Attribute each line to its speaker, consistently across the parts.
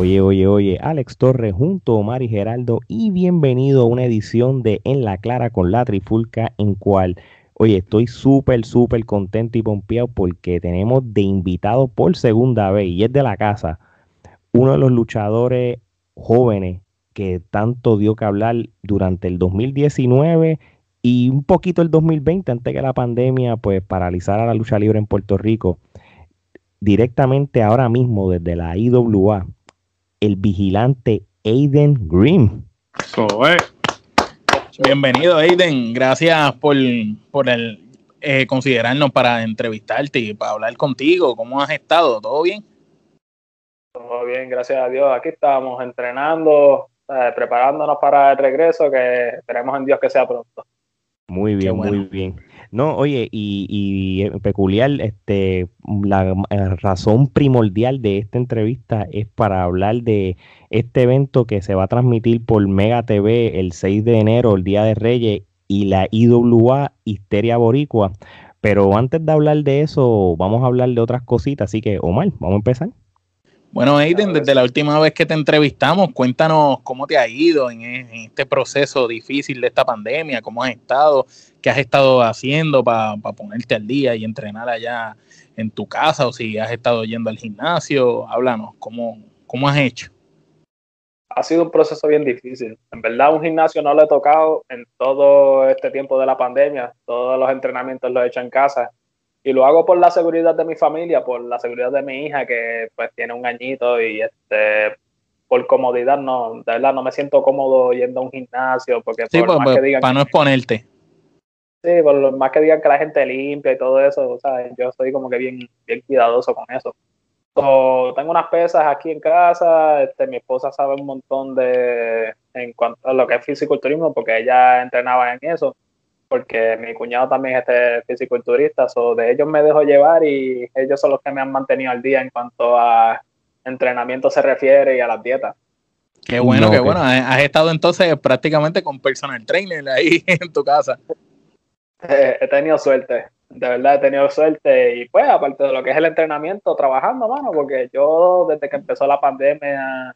Speaker 1: Oye, oye, oye, Alex Torres junto a Omar y Geraldo y bienvenido a una edición de En la Clara con la Trifulca en cual, oye, estoy súper, súper contento y pompeado porque tenemos de invitado por segunda vez y es de la casa, uno de los luchadores jóvenes que tanto dio que hablar durante el 2019 y un poquito el 2020 antes que la pandemia pues paralizara la lucha libre en Puerto Rico directamente ahora mismo desde la IWA el vigilante Aiden Green.
Speaker 2: Bienvenido, Aiden. Gracias por, por el, eh, considerarnos para entrevistarte y para hablar contigo. ¿Cómo has estado? ¿Todo bien?
Speaker 3: Todo bien, gracias a Dios. Aquí estamos entrenando, preparándonos para el regreso, que esperemos en Dios que sea pronto.
Speaker 1: Muy bien, muy bien. No, oye, y, y peculiar, este, la eh, razón primordial de esta entrevista es para hablar de este evento que se va a transmitir por Mega TV el 6 de enero, el Día de Reyes, y la IWA Histeria Boricua. Pero antes de hablar de eso, vamos a hablar de otras cositas. Así que, Omar, vamos a empezar.
Speaker 2: Bueno, Aiden, desde la última vez que te entrevistamos, cuéntanos cómo te ha ido en, este proceso difícil de esta pandemia, cómo has estado, qué has estado haciendo para ponerte al día y entrenar allá en tu casa o si has estado yendo al gimnasio. Háblanos, ¿cómo, cómo has hecho?
Speaker 3: Ha sido un proceso bien difícil. En verdad, un gimnasio no lo he tocado en todo este tiempo de la pandemia. Todos los entrenamientos los he hecho en casa y lo hago por la seguridad de mi familia, por la seguridad de mi hija que pues tiene un añito y este por comodidad no, de verdad no me siento cómodo yendo a un gimnasio porque
Speaker 2: por pues, más pues, que digan para no exponerte.
Speaker 3: Sí, por lo más que digan que la gente limpia y todo eso, o sea, yo estoy como que bien, bien cuidadoso con eso. tengo unas pesas aquí en casa, este, mi esposa sabe un montón de en cuanto a lo que es fisiculturismo porque ella entrenaba en eso porque mi cuñado también es este fisiculturista, o de ellos me dejo llevar y ellos son los que me han mantenido al día en cuanto a entrenamiento se refiere y a las dietas.
Speaker 2: Qué bueno, qué bueno. Has estado entonces prácticamente con personal trainer ahí en tu casa.
Speaker 3: he tenido suerte, de verdad he tenido suerte y pues aparte de lo que es el entrenamiento, trabajando, mano, porque yo desde que empezó la pandemia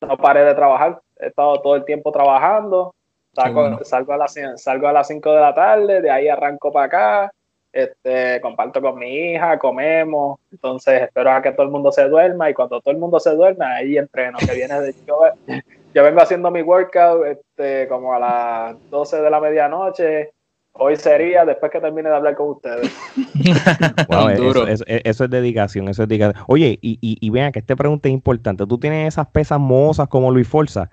Speaker 3: no paré de trabajar, he estado todo el tiempo trabajando Salgo, salgo, a las, salgo a las 5 de la tarde, de ahí arranco para acá, este, comparto con mi hija, comemos, entonces espero a que todo el mundo se duerma y cuando todo el mundo se duerma, ahí entreno, que viene de yo, yo vengo haciendo mi workout este, como a las 12 de la medianoche, hoy sería después que termine de hablar con ustedes.
Speaker 1: eso, es dedicación, eso es dedicación. Oye, y, y, y vean que esta pregunta es importante, ¿tú tienes esas pesas mozas como Luis Forza?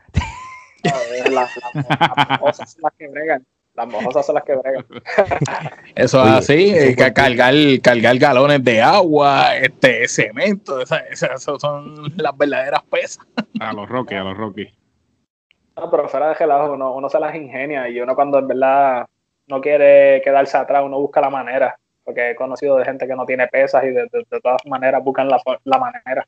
Speaker 3: Las, mojosas son las que bregan. Las mojosas son las que bregan.
Speaker 2: Eso es así, hay que cargar, cargar galones de agua, este cemento, esas, son las verdaderas pesas.
Speaker 4: A los Rocky, a los Rocky.
Speaker 3: No, pero fuera de gelado, uno, uno se las ingenia y uno cuando en verdad no quiere quedarse atrás, uno busca la manera. Porque he conocido de gente que no tiene pesas y de, todas maneras buscan la, la manera.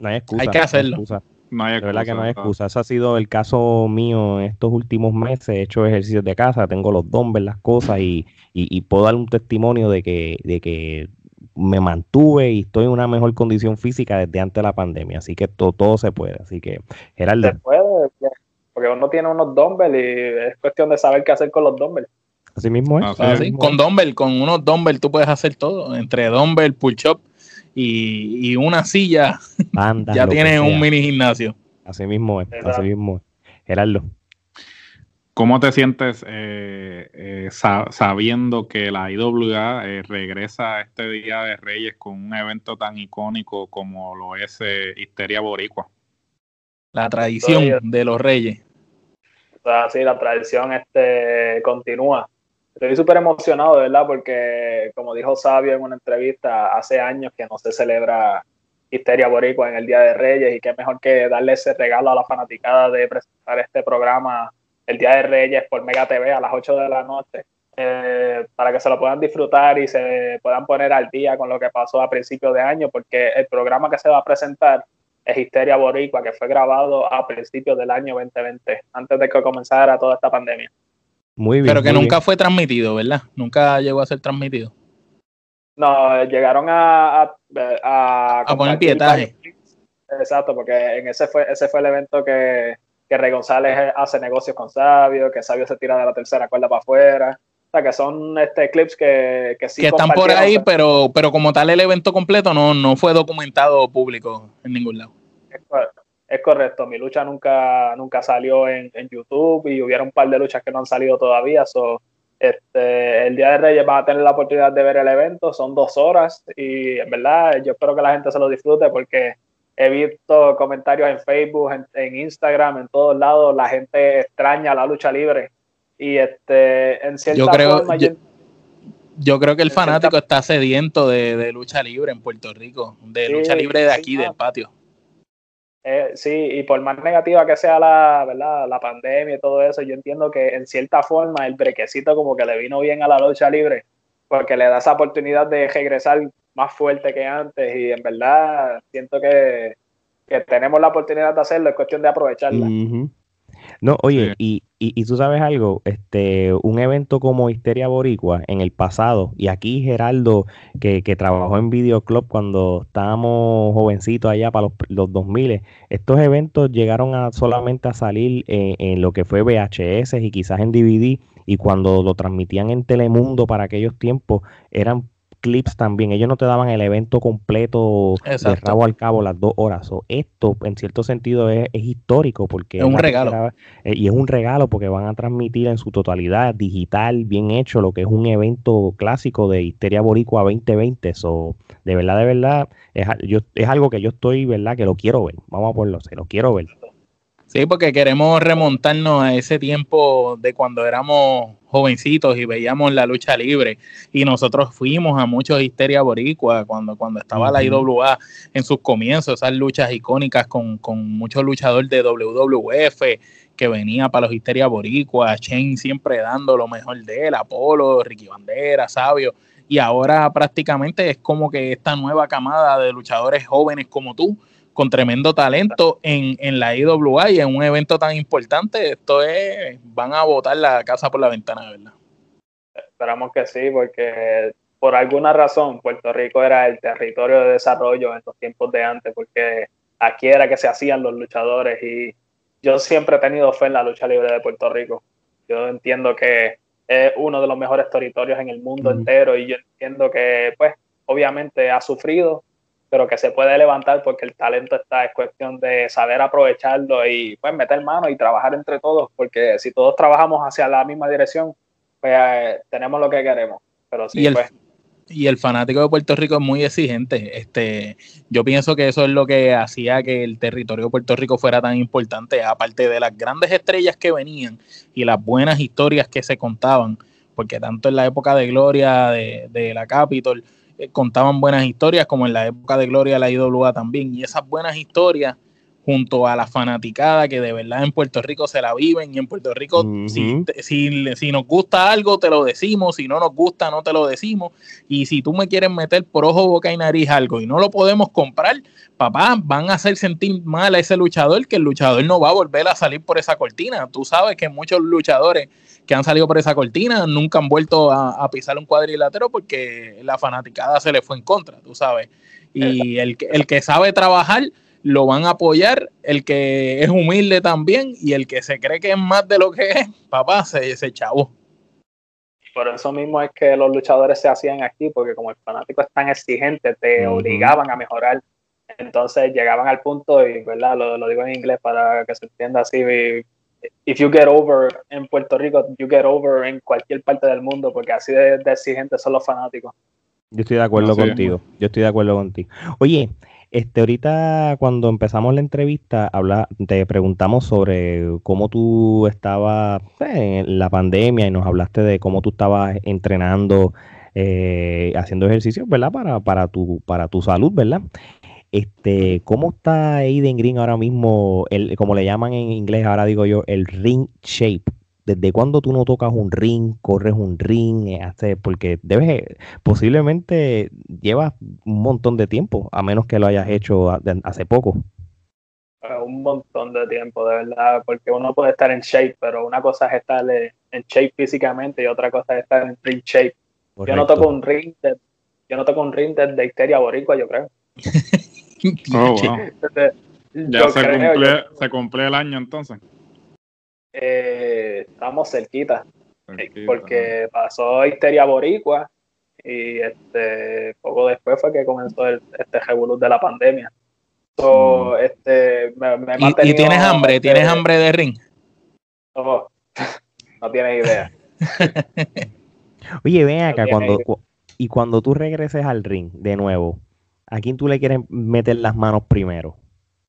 Speaker 1: No hay excusa.
Speaker 2: Hay que hacerlo.
Speaker 1: No hay verdad que no hay excusa. Ese ha sido el caso mío en estos últimos meses. He hecho ejercicios de casa, tengo los dumbbells, las cosas y, y, puedo dar un testimonio de que, de que me mantuve y estoy en una mejor condición física desde antes de la pandemia. Así que todo, todo se puede. Así que, Geraldo.
Speaker 3: Se puede, porque uno tiene unos dumbbells y es cuestión de saber qué hacer con los dumbbells.
Speaker 1: Así mismo es.
Speaker 2: con dumbbell, con unos dumbbells tú puedes hacer todo. Entre dumbbell, push-up y, una silla, ya tienes un mini gimnasio.
Speaker 1: Así mismo es, así mismo Gerardo.
Speaker 4: ¿Cómo te sientes eh, eh, sabiendo que la IWA eh, regresa a este Día de Reyes con un evento tan icónico como lo es Histeria Boricua?
Speaker 2: La tradición de los Reyes.
Speaker 3: sí, la tradición este, continúa estoy súper emocionado, verdad, porque como dijo Sabio en una entrevista, hace años que no se celebra Histeria Boricua en el Día de Reyes y qué mejor que darle ese regalo a la fanaticada de presentar este programa el Día de Reyes por Mega TV a las 8 de la noche. Eh, para que se lo puedan disfrutar y se puedan poner al día con lo que pasó a principios de año, porque el programa que se va a presentar es Histeria Boricua, que fue grabado a principios del año 2020, antes de que comenzara toda esta pandemia.
Speaker 2: Muy bien. Pero que nunca fue transmitido, ¿verdad? Nunca llegó a ser transmitido.
Speaker 3: No, llegaron a, a,
Speaker 2: a, poner pietaje.
Speaker 3: exacto, porque en ese fue, ese fue el evento que, que Rey González hace negocios con Sabio, que Sabio se tira de la tercera cuerda para afuera. O sea, que son este, clips que, que sí
Speaker 2: Que están por ahí, pero, pero como tal el evento completo no, no fue documentado público en ningún lado.
Speaker 3: Es, correcto, mi lucha nunca, nunca salió en, en, YouTube y hubiera un par de luchas que no han salido todavía. So, este, el Día de Reyes van a tener la oportunidad de ver el evento, son dos horas y en verdad yo espero que la gente se lo disfrute porque he visto comentarios en Facebook, en, Instagram, en todos lados, la gente extraña la lucha libre. Y este, en cierta
Speaker 2: yo creo, forma, yo, creo que el fanático está sediento de, lucha libre en Puerto Rico, de lucha libre de aquí, del patio.
Speaker 3: Eh, sí, y por más negativa que sea la, ¿verdad? la pandemia y todo eso, yo entiendo que en cierta forma el brequecito como que le vino bien a la lucha libre, porque le da esa oportunidad de regresar más fuerte que antes y en verdad siento que, tenemos la oportunidad de hacerlo, es cuestión de aprovecharla.
Speaker 1: No, oye, y, y, tú sabes algo, este, un evento como Histeria Boricua en el pasado, y aquí Geraldo, que, que trabajó en Videoclub cuando estábamos jovencitos allá para los, los 2000, estos eventos llegaron a solamente a salir en, en lo que fue VHS y quizás en DVD, y cuando lo transmitían en Telemundo para aquellos tiempos, eran clips también. Ellos no te daban el evento completo de rabo al cabo las dos horas. O esto, en cierto sentido, es, histórico porque
Speaker 2: es un regalo.
Speaker 1: Eh, y es un regalo porque van a transmitir en su totalidad digital, bien hecho, lo que es un evento clásico de Histeria Boricua 2020. Eso, de verdad, de verdad, es, yo, es algo que yo estoy, ¿verdad? Que lo quiero ver. Vamos a ponerlo, se lo quiero ver.
Speaker 2: Sí, porque queremos remontarnos a ese tiempo de cuando éramos jovencitos y veíamos la lucha libre. Y nosotros fuimos a muchos Histeria Boricua cuando, cuando estaba la IWA en sus comienzos, esas luchas icónicas con, con muchos luchadores de WWF que venía para los Histeria Boricua, Shane siempre dando lo mejor de él, Apolo, Ricky Bandera, Sabio, y ahora prácticamente es como que esta nueva camada de luchadores jóvenes como tú, con tremendo talento en, en, la IWA y en un evento tan importante, esto es, van a botar la casa por la ventana, ¿verdad?
Speaker 3: Esperamos que sí, porque por alguna razón Puerto Rico era el territorio de desarrollo en los tiempos de antes, porque aquí era que se hacían los luchadores y yo siempre he tenido fe en la lucha libre de Puerto Rico. Yo entiendo que es uno de los mejores territorios en el mundo entero y yo entiendo que, pues, obviamente ha sufrido, pero que se puede levantar porque el talento está, es cuestión de saber aprovecharlo y pues meter mano y trabajar entre todos, porque si todos trabajamos hacia la misma dirección, pues eh, tenemos lo que queremos. Pero sí,
Speaker 2: y el,
Speaker 3: pues.
Speaker 2: Y el fanático de Puerto Rico es muy exigente. Este, yo pienso que eso es lo que hacía que el territorio de Puerto Rico fuera tan importante, aparte de las grandes estrellas que venían y las buenas historias que se contaban, porque tanto en la época de gloria de, de la Capitol, contaban buenas historias, como en la época de Gloria la IWA también. Y esas buenas historias, junto a la fanaticada que de verdad en Puerto Rico se la viven, y en Puerto Rico, si, si, nos gusta algo, te lo decimos, si no nos gusta, no te lo decimos. Y si tú me quieres meter por ojo, boca y nariz algo y no lo podemos comprar, papá, van a hacer sentir mal a ese luchador, que el luchador no va a volver a salir por esa cortina. Tú sabes que muchos luchadores que han salido por esa cortina nunca han vuelto a, pisar un cuadrilátero porque la fanaticada se le fue en contra, tú sabes. Y el, el que sabe trabajar lo van a apoyar, el que es humilde también y el que se cree que es más de lo que es, papá, se, se chavo.
Speaker 3: Por eso mismo es que los luchadores se hacían aquí, porque como el fanático es tan exigente, te obligaban a mejorar. Entonces llegaban al punto, y ¿verdad? Lo, lo digo en inglés para que se entienda así, if you get over en Puerto Rico, you get over en cualquier parte del mundo, porque así de, exigentes son los fanáticos.
Speaker 1: Yo estoy de acuerdo contigo. Yo estoy de acuerdo contigo. Oye, este, ahorita cuando empezamos la entrevista, habla, te preguntamos sobre cómo tú estabas pues, en la pandemia y nos hablaste de cómo tú estabas entrenando, eh, haciendo ejercicio, ¿verdad? Para, para, tu, para tu salud, ¿verdad? Este, ¿cómo está Aiden Green ahora mismo, el, como le llaman en inglés, ahora digo yo, el ring shape? ¿Desde cuándo tú no tocas un ring, corres un ring? Eh, porque debes, posiblemente llevas un montón de tiempo, a menos que lo hayas hecho hace poco.
Speaker 3: Un montón de tiempo, de verdad, porque uno puede estar en shape, pero una cosa es estar en shape físicamente y otra cosa es estar en ring shape. Yo no toco un ring, yo no toco un ring de histeria boricua, yo creo.
Speaker 4: Oh, ya se, cumple, se cumple el año entonces.
Speaker 3: Eh, estamos cerquita, porque pasó Histeria Boricua y este poco después fue que comenzó este revolú de la pandemia. So, mm. este,
Speaker 2: ¿Y, tienes hambre? ¿Tienes hambre de ring?
Speaker 3: No, no tienes idea.
Speaker 1: Oye, ven acá, cuando, y cuando tú regreses al ring de nuevo, ¿a quién tú le quieres meter las manos primero?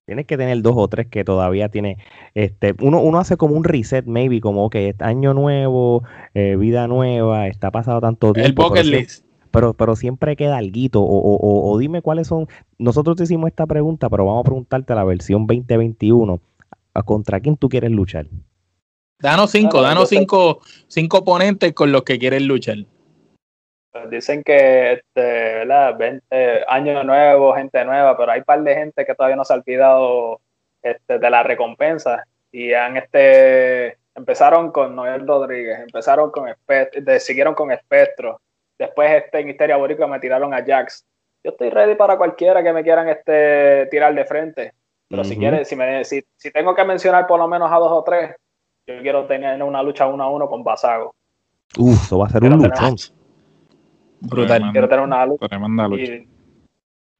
Speaker 1: Tienes que tener dos o tres que todavía tiene. Este, uno, uno hace como un reset, maybe, como que es año nuevo, eh, vida nueva, está pasado tanto tiempo.
Speaker 2: El poker list.
Speaker 1: Pero, pero siempre queda algo. O, o, o, dime cuáles son. Nosotros te hicimos esta pregunta, pero vamos a preguntarte la versión 2021. ¿Contra quién tú quieres luchar?
Speaker 2: Danos cinco, danos cinco, cinco oponentes con los que quieres luchar.
Speaker 3: Dicen que, este, ¿verdad? 20, año nuevo, gente nueva, pero hay un par de gente que todavía no se ha olvidado este, de la recompensa y han este empezaron con Noel Rodríguez, empezaron con Espectro, siguieron con Espectro, después este en Histeria Boricua me tiraron a Jax. Yo estoy ready para cualquiera que me quieran este tirar de frente, pero si quieres, si, me, si, si tengo que mencionar por lo menos a dos o tres, yo quiero tener una lucha uno a uno con Basago.
Speaker 1: Uf, eso va a ser un luchón.
Speaker 3: Brutal. Quiero tener una lucha.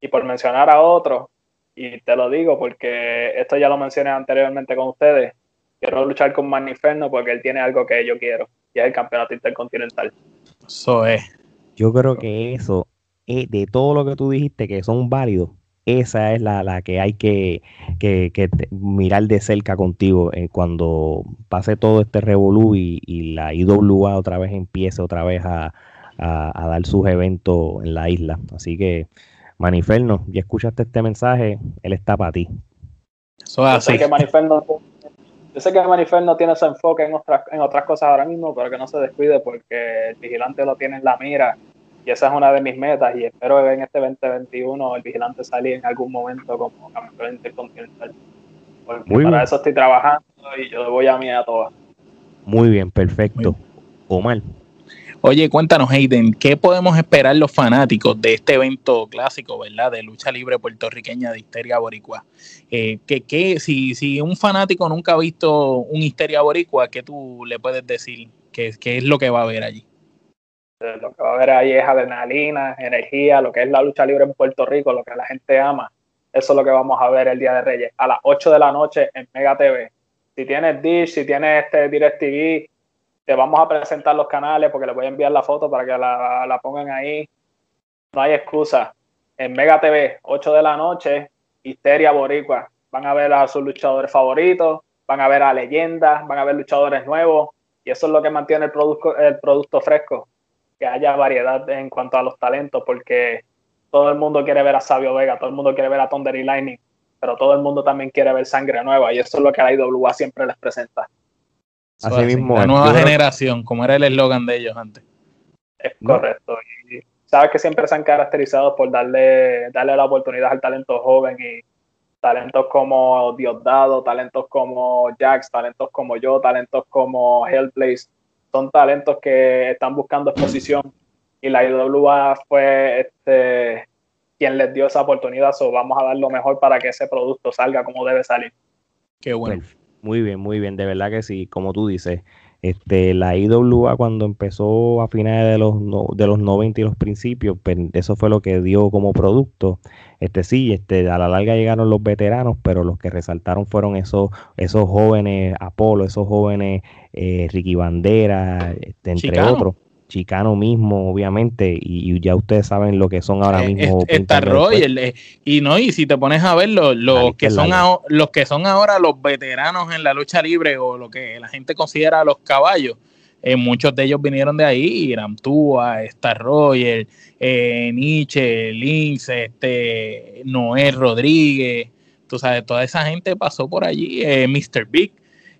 Speaker 3: Y, por mencionar a otro, y te lo digo porque esto ya lo mencioné anteriormente con ustedes, quiero luchar con Maniferno porque él tiene algo que yo quiero, y es el campeonato intercontinental.
Speaker 2: Eso es.
Speaker 1: Yo creo que eso, es de todo lo que tú dijiste que son válidos, esa es la, que hay que, mirar de cerca contigo eh, cuando pase todo este revolú y, y, la IWA otra vez empiece otra vez a, a, dar sus eventos en la isla. Así que, Maniferno, ya escuchaste este mensaje, él está para ti.
Speaker 3: yo, sé que Maniferno, yo sé que Maniferno tiene su enfoque en otras, en otras cosas ahora mismo, pero que no se descuide porque el vigilante lo tiene en la mira y esa es una de mis metas y espero que en este 2021 el vigilante salga en algún momento como campeón intercontinental. Porque para eso estoy trabajando y yo voy a mí a todas.
Speaker 1: Muy bien, perfecto. Omar.
Speaker 2: Oye, cuéntanos, Hayden, ¿qué podemos esperar los fanáticos de este evento clásico, verdad, de lucha libre puertorriqueña de Histeria Boricua? Eh, que, si, si un fanático nunca ha visto un Histeria Boricua, ¿qué tú le puedes decir? ¿Qué, qué es lo que va a ver allí?
Speaker 3: Lo que va a ver ahí es adrenalina, energía, lo que es la lucha libre en Puerto Rico, lo que la gente ama. Eso es lo que vamos a ver el Día de Reyes, a las 8 de la noche en Mega TV. Si tienes Dish, si tienes este DirecTV, te vamos a presentar los canales porque les voy a enviar la foto para que la, pongan ahí. No hay excusa. En Mega TV, 8 de la noche, Histeria Boricua. Van a ver a sus luchadores favoritos, van a ver a leyendas, van a ver luchadores nuevos. Y eso es lo que mantiene el producto, el producto fresco. Que haya variedad en cuanto a los talentos, porque todo el mundo quiere ver a Sabio Vega, todo el mundo quiere ver a Thunder y Lightning, pero todo el mundo también quiere ver sangre nueva. Y eso es lo que la IWA siempre les presenta.
Speaker 2: Así mismo. La nueva generación, como era el eslogan de ellos antes.
Speaker 3: Es correcto. Y sabes que siempre se han caracterizado por darle, darle la oportunidad al talento joven y talentos como Diosdado, talentos como Jax, talentos como yo, talentos como Hellblaze, son talentos que están buscando exposición y la IWA fue este, quien les dio esa oportunidad, so vamos a dar lo mejor para que ese producto salga como debe salir.
Speaker 2: Qué bueno.
Speaker 1: Muy bien, muy bien, de verdad que sí, como tú dices, este, la IWA cuando empezó a finales de los, de los 90 y los principios, pues, eso fue lo que dio como producto. Este sí, este, a la larga llegaron los veteranos, pero los que resaltaron fueron esos, esos jóvenes Apolo, esos jóvenes eh, Ricky Bandera, este, entre otros. Chicano mismo, obviamente, y, ya ustedes saben lo que son ahora eh, mismo.
Speaker 2: Está Royal, eh, y no, y si te pones a ver los, que son los que son ahora los veteranos en la lucha libre o lo que la gente considera los caballos, eh, muchos de ellos vinieron de ahí, Iram Tua, Star Royal, Nietzsche, Lince, este, Noel Rodríguez, tú sabes, toda esa gente pasó por allí, Mr. Big,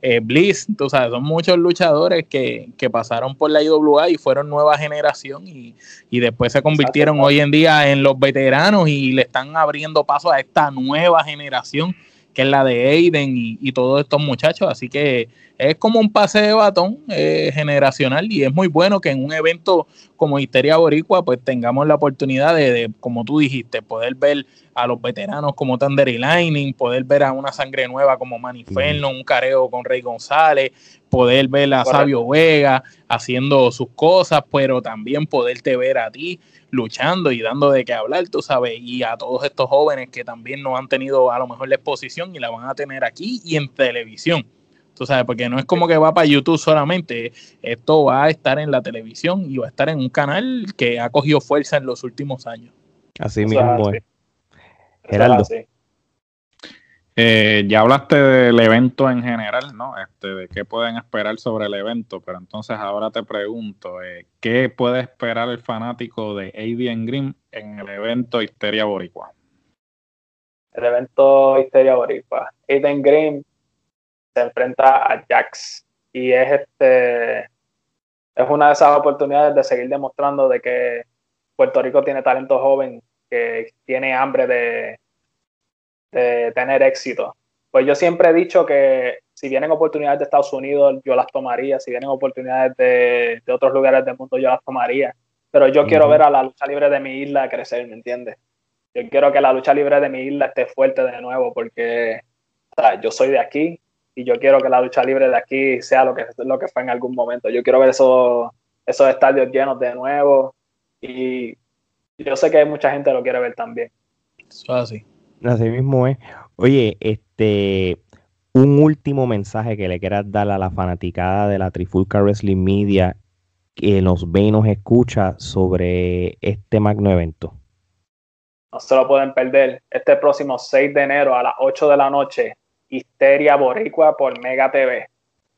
Speaker 2: eh, Bliss, tú sabes, son muchos luchadores que, pasaron por la IWA y fueron nueva generación y, después se convirtieron hoy en día en los veteranos y le están abriendo paso a esta nueva generación que es la de Aiden y, todos estos muchachos. Así que es como un pase de batón eh, generacional y es muy bueno que en un evento como Histeria Boricua, pues tengamos la oportunidad de, como tú dijiste, poder ver a los veteranos como Thunder y Lightning, poder ver a una sangre nueva como Maniferno, un careo con Rey González, poder ver a Sabio Vega haciendo sus cosas, pero también poderte ver a ti luchando y dando de qué hablar, tú sabes, y a todos estos jóvenes que también no han tenido a lo mejor la exposición y la van a tener aquí y en televisión. Tú sabes, porque no es como que va para YouTube solamente, esto va a estar en la televisión y va a estar en un canal que ha cogido fuerza en los últimos años.
Speaker 1: Así mismo es.
Speaker 4: Geraldo. Eh, ya hablaste del evento en general, ¿no? Este, de qué pueden esperar sobre el evento, pero entonces ahora te pregunto, eh, ¿qué puede esperar el fanático de Adrian Green en el evento Histeria Boricua?
Speaker 3: El evento Histeria Boricua. Aiden Green se enfrenta a Jax y es este es una de esas oportunidades de seguir demostrando de que Puerto Rico tiene talento joven que tiene hambre de, de tener éxito. Pues yo siempre he dicho que si vienen oportunidades de Estados Unidos, yo las tomaría. Si vienen oportunidades de, otros lugares del mundo, yo las tomaría. Pero yo quiero ver a la lucha libre de mi isla crecer, ¿me entiendes? Yo quiero que la lucha libre de mi isla esté fuerte de nuevo porque yo soy de aquí y yo quiero que la lucha libre de aquí sea lo que, lo que fue en algún momento. Yo quiero ver esos, esos estadios llenos de nuevo y yo sé que mucha gente lo quiere ver también.
Speaker 2: Eso así.
Speaker 1: Así mismo es. Oye, este, un último mensaje que le quieras dar a la fanaticada de la Trifulca Wrestling Media que nos ve y nos escucha sobre este magno evento.
Speaker 3: No se lo pueden perder. Este próximo 6 de enero a las 8 de la noche, Histeria Boricua por Mega TV.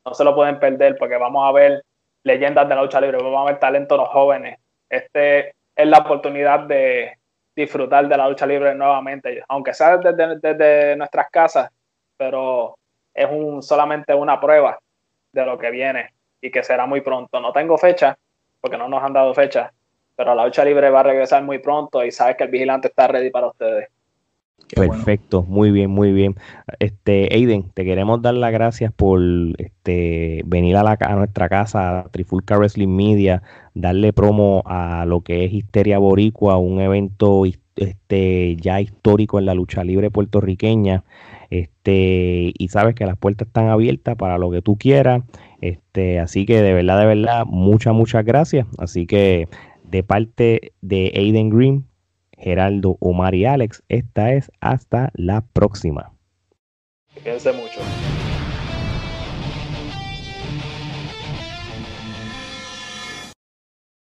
Speaker 3: No se lo pueden perder porque vamos a ver leyendas de la lucha libre, vamos a ver talentos los jóvenes. Este es la oportunidad de disfrutar de la lucha libre nuevamente, aunque sea desde, nuestras casas, pero es un, solamente una prueba de lo que viene y que será muy pronto. No tengo fecha, porque no nos han dado fecha, pero la lucha libre va a regresar muy pronto y sabes que el vigilante está ready para ustedes.
Speaker 1: Perfecto, muy bien, muy bien. Este, Aiden, te queremos dar las gracias por este, venir a, la, nuestra casa, a Trifulca Wrestling Media, darle promo a lo que es Histeria Boricua, un evento este, ya histórico en la lucha libre puertorriqueña. Este, y sabes que las puertas están abiertas para lo que tú quieras. Este, así que de verdad, de verdad, muchas, muchas gracias. Así que de parte de Aiden Green, Geraldo, Omar y Alex. Esta es hasta la próxima.
Speaker 3: Fíjense mucho.